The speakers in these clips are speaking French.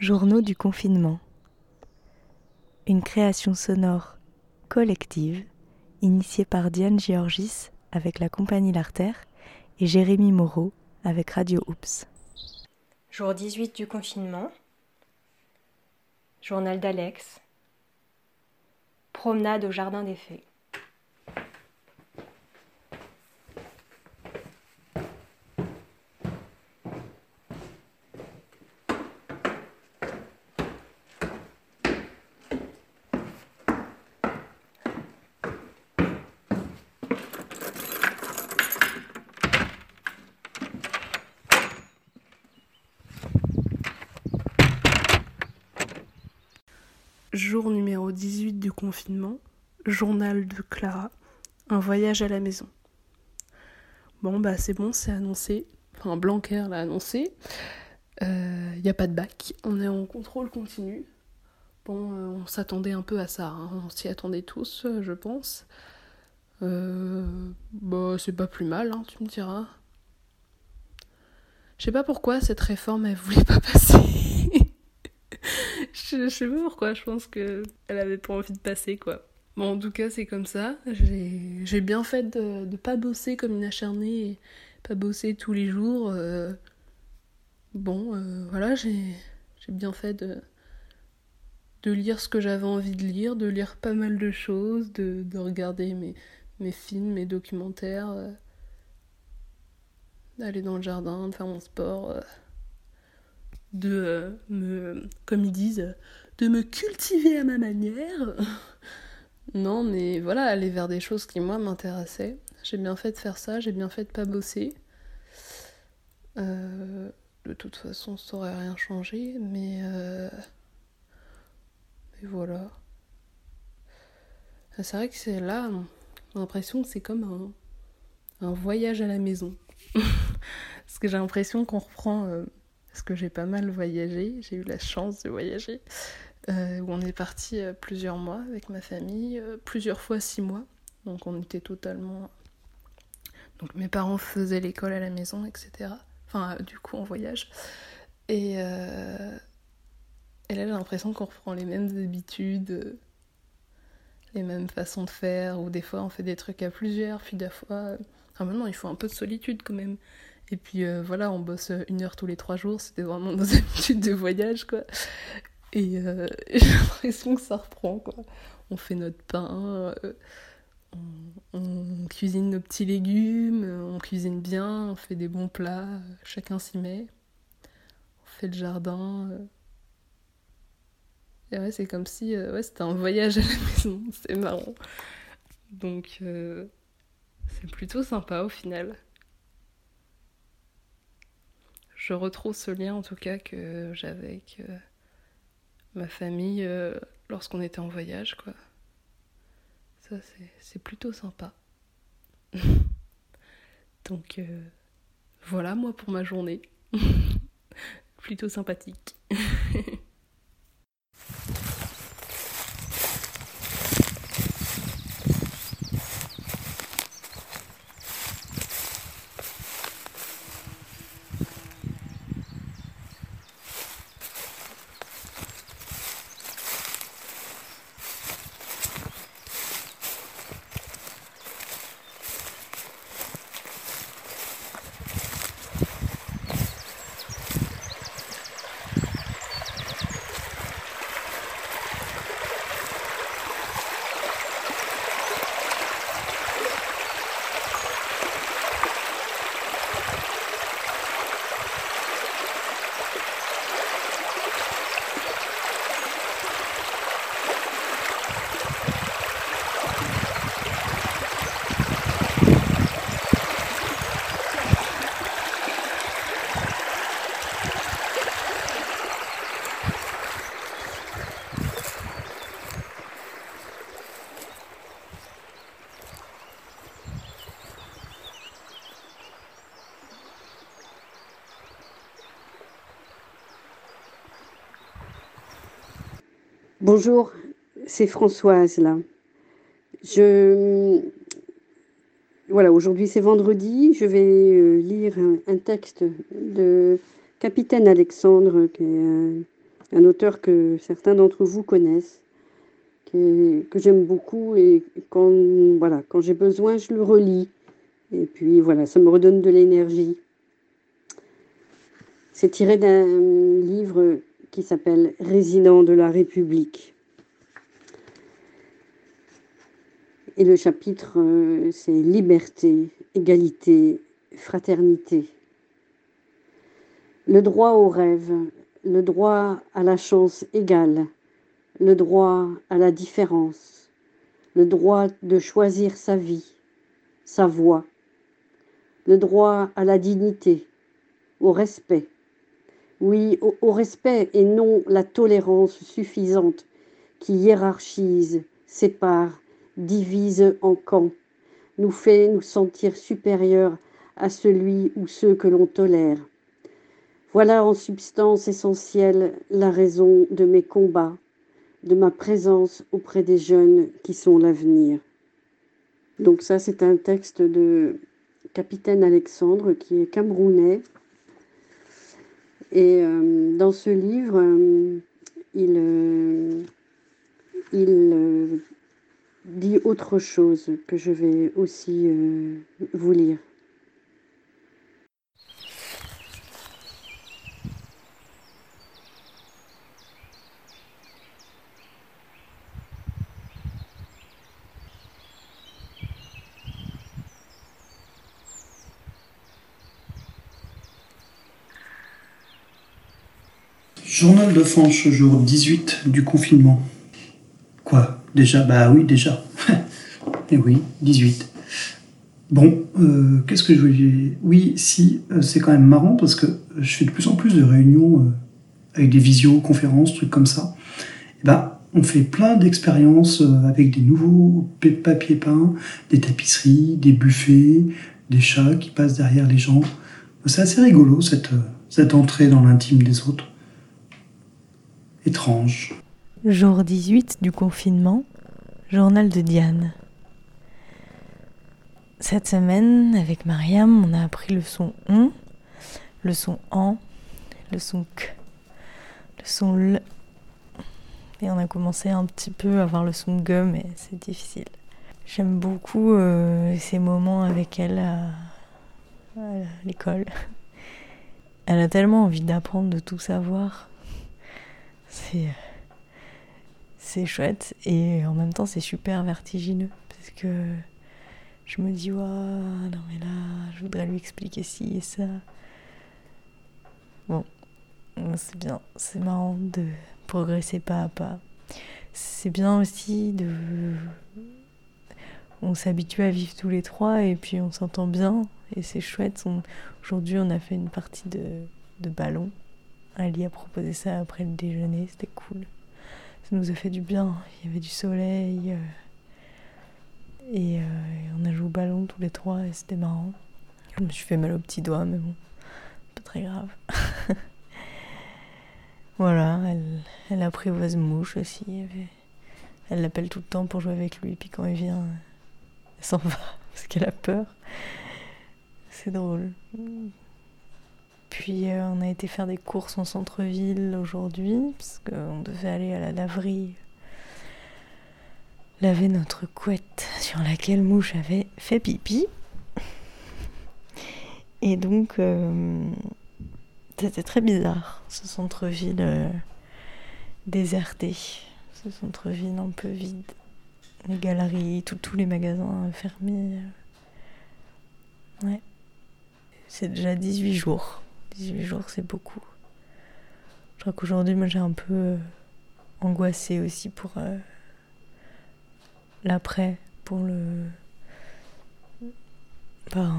Journaux du confinement. Une création sonore collective initiée par Diane Georgis avec la compagnie L'Artère et Jérémy Moreau avec Radio Oops. Jour 18 du confinement. Journal d'Alex. Promenade au Jardin des Fées. Jour numéro 18 du confinement, journal de Clara, un voyage à la maison. Bon bah c'est bon, c'est annoncé, enfin Blanquer l'a annoncé, il euh, n'y a pas de bac, on est en contrôle continu. Bon, euh, on s'attendait un peu à ça, hein. on s'y attendait tous, euh, je pense. bah c'est pas plus mal, hein, tu me diras. Je sais pas pourquoi cette réforme elle voulait pas passer je, sais pas pourquoi, je pense qu'elle avait pas envie de passer, quoi. Bon, en tout cas, c'est comme ça. J'ai bien fait de, de pas bosser comme une acharnée, et pas bosser tous les jours. Euh. bon, euh, voilà, j'ai bien fait de, de lire ce que j'avais envie de lire, de lire pas mal de choses, de, de regarder mes, mes films, mes documentaires, euh. d'aller dans le jardin, de faire mon sport de euh, me, comme ils disent, de me cultiver à ma manière. non, mais voilà, aller vers des choses qui, moi, m'intéressaient. J'ai bien fait de faire ça, j'ai bien fait de pas bosser. Euh, de toute façon, ça aurait rien changé, mais. Euh, mais voilà. C'est vrai que c'est là, j'ai l'impression que c'est comme un, un voyage à la maison. Parce que j'ai l'impression qu'on reprend parce que j'ai pas mal voyagé, j'ai eu la chance de voyager, euh, on est parti euh, plusieurs mois avec ma famille, euh, plusieurs fois six mois, donc on était totalement... Donc mes parents faisaient l'école à la maison, etc. Enfin, du coup, en voyage. Et, et là, j'ai l'impression qu'on reprend les mêmes habitudes, les mêmes façons de faire, ou des fois on fait des trucs à plusieurs, puis des fois... Enfin, maintenant, il faut un peu de solitude quand même. Et puis euh, voilà, on bosse une heure tous les trois jours, c'était vraiment nos habitudes de voyage, quoi. Et euh, j'ai l'impression que ça reprend, quoi. On fait notre pain, euh, on, cuisine nos petits légumes, on cuisine bien, on fait des bons plats, chacun s'y met. On fait le jardin. Et ouais, c'est comme si ouais, c'était un voyage à la maison, c'est marrant. Donc c'est plutôt sympa au final je retrouve ce lien en tout cas que j'avais avec euh, ma famille euh, lorsqu'on était en voyage quoi. Ça c'est plutôt sympa. Donc euh, voilà moi pour ma journée. plutôt sympathique. Bonjour, c'est Françoise là. Je voilà, aujourd'hui c'est vendredi. Je vais euh, lire un, texte de Capitaine Alexandre, qui est un auteur que certains d'entre vous connaissent, que j'aime beaucoup et quand, voilà, quand j'ai besoin, je le relis. Et puis voilà, ça me redonne de l'énergie. C'est tiré d'un livre qui s'appelle Résident de la République. Et le chapitre, euh, c'est liberté, égalité, fraternité. Le droit au rêve, le droit à la chance égale, le droit à la différence, le droit de choisir sa vie, sa voix, le droit à la dignité, au respect. Oui, au, respect et non la tolérance suffisante qui hiérarchise, sépare, divise en camps, nous fait nous sentir supérieurs à celui ou ceux que l'on tolère. Voilà en substance essentielle la raison de mes combats, de ma présence auprès des jeunes qui sont l'avenir. Donc ça, c'est un texte de capitaine Alexandre qui est camerounais. Et euh, dans ce livre, euh, il, euh, il dit autre chose que je vais aussi vous lire. Journal de Fanche, jour 18 du confinement. Quoi Déjà? Bah oui, déjà. Et eh oui, 18. Bon, euh, qu'est-ce que je voulais Oui, si, euh, c'est quand même marrant parce que je fais de plus en plus de réunions euh, avec des visioconférences, trucs comme ça. Et eh ben, on fait plein d'expériences avec des nouveaux papiers peints, des tapisseries, des buffets, des chats qui passent derrière les gens. C'est assez rigolo cette, cette entrée dans l'intime des autres étrange. Jour 18 du confinement, journal de Diane. Cette semaine, avec Mariam, on a appris le son on, le son en, le son k, le son l. Et on a commencé un petit peu à avoir le son g, mais c'est difficile. J'aime beaucoup euh, ces moments avec elle à l'école. Elle a tellement envie d'apprendre, de tout savoir c'est c'est chouette et en même temps c'est super vertigineux parce que je me dis ouais non mais là je voudrais lui expliquer ci et ça. Bon c'est bien c'est marrant de progresser pas à pas. C'est bien aussi de on s'habitue à vivre tous les trois et puis on s'entend bien et c'est chouette. Aujourd'hui on a fait une partie de, de ballon Ali a proposé ça après le déjeuner, c'était cool. Ça nous a fait du bien, il y avait du soleil. Euh, et, euh, on a joué au ballon tous les trois et c'était marrant. Je me suis fait mal au petit doigt, mais bon, pas très grave. voilà, elle, elle apprivoise Mouche aussi. Elle l'appelle tout le temps pour jouer avec lui, puis quand il vient, elle s'en va parce qu'elle a peur. C'est drôle. Puis euh, on a été faire des courses en centre-ville aujourd'hui, parce qu'on devait aller à la laverie laver notre couette sur laquelle Mouche avait fait pipi. Et donc, euh, c'était très bizarre, ce centre-ville euh, déserté, ce centre-ville un peu vide. Les galeries, tous les magasins fermés. Ouais. C'est déjà 18 jours 18 jours, c'est beaucoup. Je crois qu'aujourd'hui, moi, j'ai un peu euh, angoissé aussi pour euh, l'après, pour le. Ben.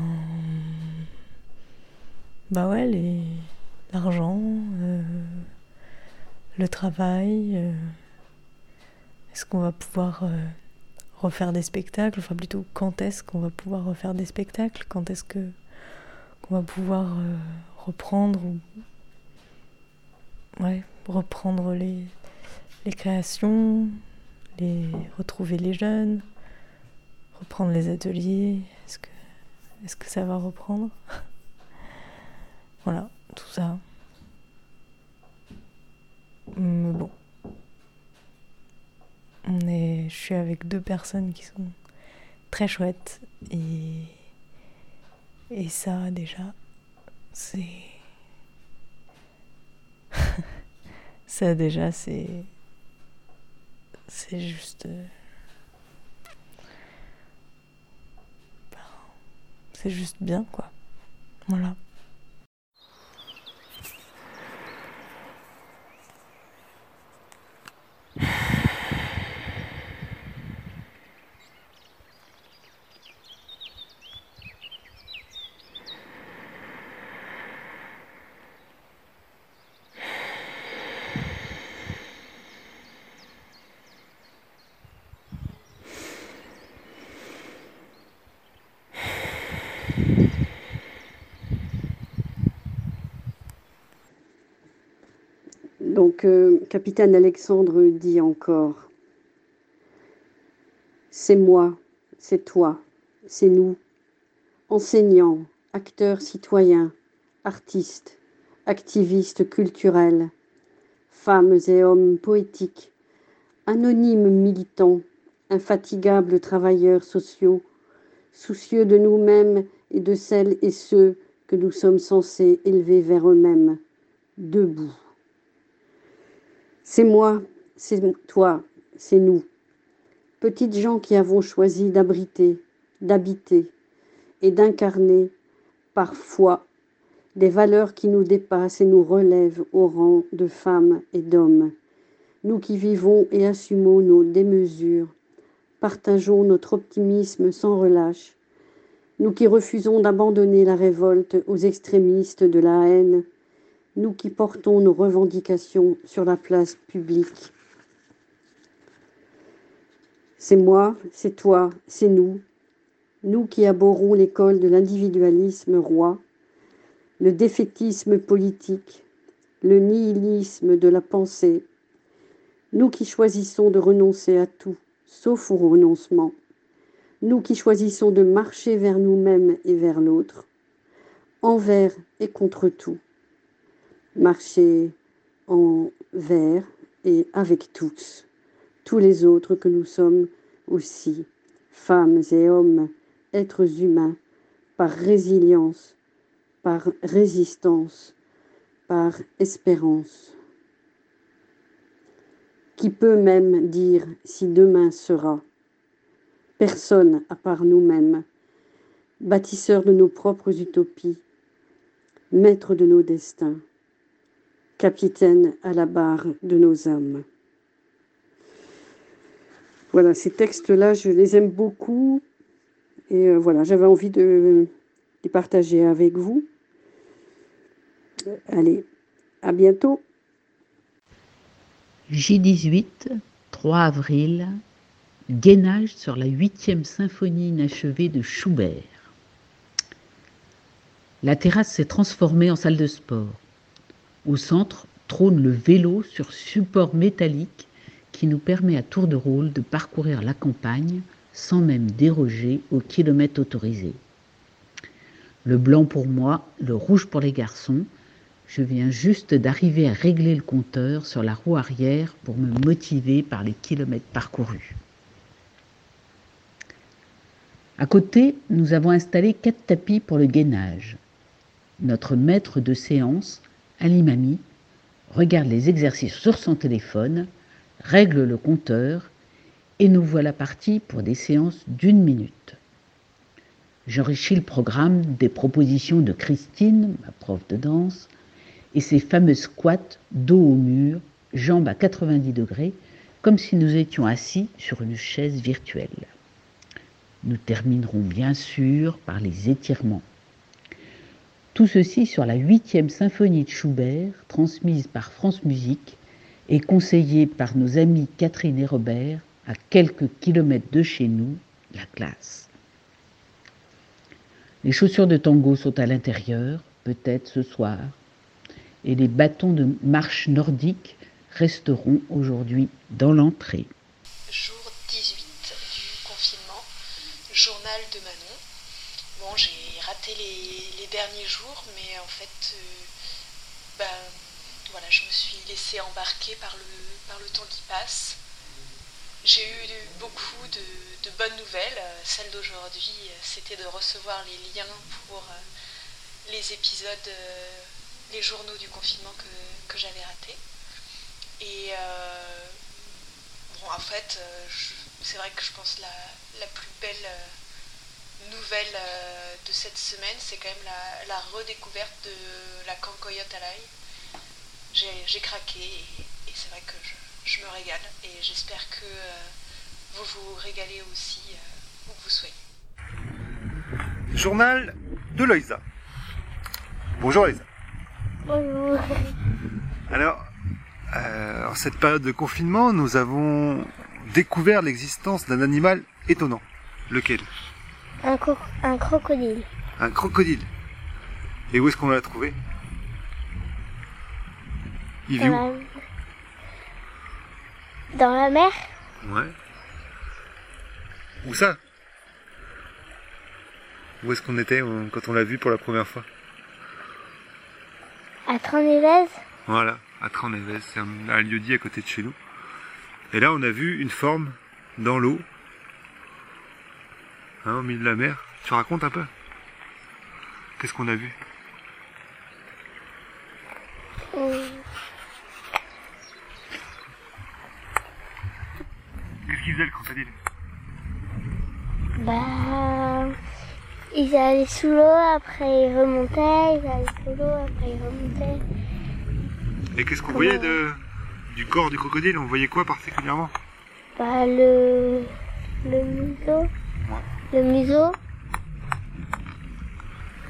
Bah ouais, les... l'argent, euh, le travail. est-ce qu'on va pouvoir refaire des spectacles? Enfin, plutôt, quand est-ce qu'on va pouvoir refaire des spectacles? Quand est-ce que qu'on va pouvoir reprendre ou ouais, reprendre les, créations, retrouver les jeunes, reprendre les ateliers. Est-ce que, ça va reprendre? Voilà, tout ça. Mais bon. On est, je suis avec deux personnes qui sont très chouettes et ça déjà c'est... ça déjà, c'est... C'est juste... C'est juste bien, quoi. Voilà. Euh, capitaine Alexandre dit encore, c'est moi, c'est toi, c'est nous, enseignants, acteurs citoyens, artistes, activistes culturels, femmes et hommes poétiques, anonymes militants, infatigables travailleurs sociaux, soucieux de nous-mêmes et de celles et ceux que nous sommes censés élever vers eux-mêmes, debout. C'est moi, c'est toi, c'est nous, petites gens qui avons choisi d'abriter, d'habiter et d'incarner parfois des valeurs qui nous dépassent et nous relèvent au rang de femmes et d'hommes. Nous qui vivons et assumons nos démesures, partageons notre optimisme sans relâche, nous qui refusons d'abandonner la révolte aux extrémistes de la haine, nous qui portons nos revendications sur la place publique. C'est moi, c'est toi, c'est nous, nous qui abhorrons l'école de l'individualisme roi, le défaitisme politique, le nihilisme de la pensée, nous qui choisissons de renoncer à tout, sauf au renoncement, nous qui choisissons de marcher vers nous-mêmes et vers l'autre, envers et contre tout marcher envers et avec tous, tous les autres que nous sommes aussi, femmes et hommes, êtres humains, par résilience, par résistance, par espérance. Qui peut même dire si demain sera? Personne à part nous-mêmes, bâtisseurs de nos propres utopies, maîtres de nos destins capitaine à la barre de nos âmes. Voilà, ces textes-là, je les aime beaucoup. Et euh, voilà, j'avais envie de les partager avec vous. Allez, à bientôt. J18, 3 avril, gainage sur la huitième symphonie inachevée de Schubert. La terrasse s'est transformée en salle de sport. Au centre trône le vélo sur support métallique qui nous permet à tour de rôle de parcourir la campagne sans même déroger au kilomètre autorisé. Le blanc pour moi, le rouge pour les garçons. Je viens juste d'arriver à régler le compteur sur la roue arrière pour me motiver par les kilomètres parcourus. À côté, nous avons installé quatre tapis pour le gainage. Notre maître de séance Alimami regarde les exercices sur son téléphone, règle le compteur et nous voilà partis pour des séances d'une minute. J'enrichis le programme des propositions de Christine, ma prof de danse, et ses fameux squats dos au mur, jambes à 90 degrés, comme si nous étions assis sur une chaise virtuelle. Nous terminerons bien sûr par les étirements. Tout ceci sur la huitième symphonie de Schubert, transmise par France Musique et conseillée par nos amis Catherine et Robert, à quelques kilomètres de chez nous, la classe. Les chaussures de tango sont à l'intérieur, peut-être ce soir, et les bâtons de marche nordique resteront aujourd'hui dans l'entrée. Jour 18 du confinement, journal de Manon. J'ai raté les, derniers jours, mais en fait, euh, ben, voilà, je me suis laissée embarquer par le, par le temps qui passe. J'ai eu beaucoup de, bonnes nouvelles. Celle d'aujourd'hui, c'était de recevoir les liens pour les épisodes, les journaux du confinement que, j'avais ratés. Et bon, en fait, c'est vrai que je pense la, la plus belle nouvelle de cette semaine, c'est quand même la, redécouverte de la cancoyote à l'ail. J'ai craqué et, c'est vrai que je, me régale et j'espère que euh, vous vous régalez aussi euh, où que vous soyez. Journal de Loïsa. Bonjour Loïsa. Bonjour. Alors, euh, en cette période de confinement, nous avons découvert l'existence d'un animal étonnant. Lequel? Un, un crocodile. Un crocodile. Et où est-ce qu'on l'a trouvé? Il vit où? Dans la mer? Ouais. Où ça? Où est-ce qu'on était quand on l'a vu pour la première fois? À Tranevez Voilà, à Tranevez. C'est un lieu dit à côté de chez nous. Et là, on a vu une forme dans l'eau Hein, au milieu de la mer. Tu racontes un peu Qu'est-ce qu'on a vu? Qu'est-ce qu'il faisait le crocodile? Bah. Ils allaient sous l'eau, après ils remontaient, ils allaient sous l'eau, après ils remontaient. Et qu'est-ce qu'on voyait de, du corps du crocodile? On voyait quoi particulièrement? Bah le. le museau le museau.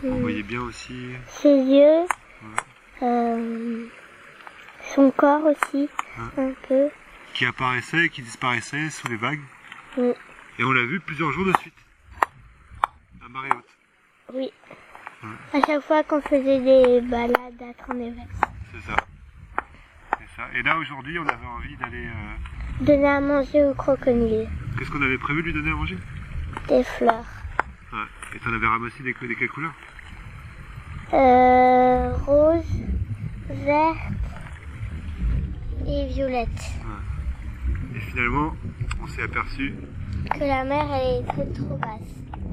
Vous voyez bien aussi ses yeux, euh, son corps aussi, un peu. Qui apparaissait et qui disparaissait sous les vagues. Et on l'a vu plusieurs jours de suite. À marée haute. Oui. À chaque fois qu'on faisait des balades à Trondeves. C'est ça. C'est ça. Et là aujourd'hui, on avait envie d'aller. Euh, donner à manger au crocodile. Qu'est-ce qu'on avait prévu de lui donner à manger? Des fleurs. Ouais. Et t'en avais ramassé des, des quelles couleurs euh, Rose, verte et violette. Ouais. Et finalement, on s'est aperçu que la mer elle très trop basse.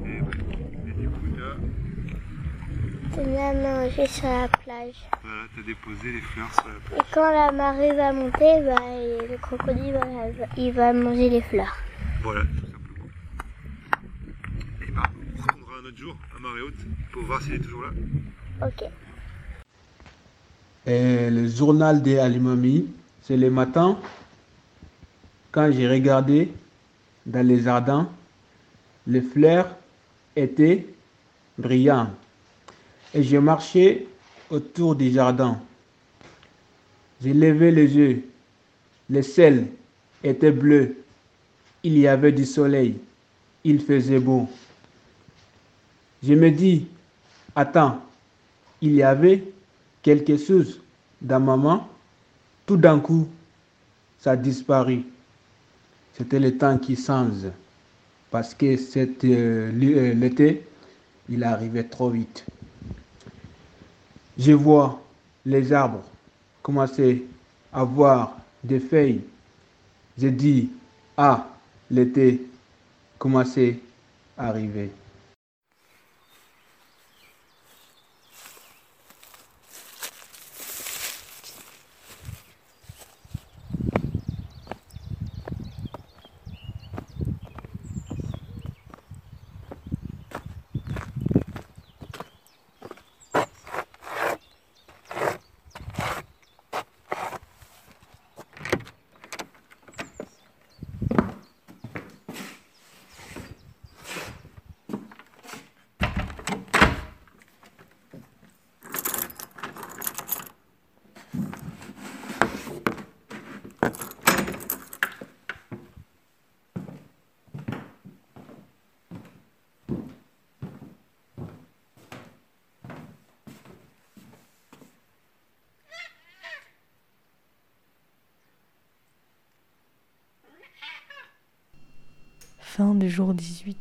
Et, ouais. et du coup, t'as as mangé sur la plage. Voilà, t'as déposé les fleurs sur la plage. Et quand la marée va monter, bah, le crocodile il va manger les fleurs. Voilà, jour à marée haute pour voir s'il est toujours là. Ok. Et le journal des Alimami, c'est le matin, quand j'ai regardé dans les jardins, les fleurs étaient brillantes. Et j'ai marché autour du jardin. J'ai levé les yeux. Le ciel était bleu. Il y avait du soleil. Il faisait beau. Je me dis, attends, il y avait quelque chose dans ma main. Tout d'un coup, ça a disparu. C'était le temps qui change. Parce que euh, euh, l'été, il arrivait trop vite. Je vois les arbres commencer à avoir des feuilles. Je dis, ah, l'été commençait à arriver. Fin du jour 18.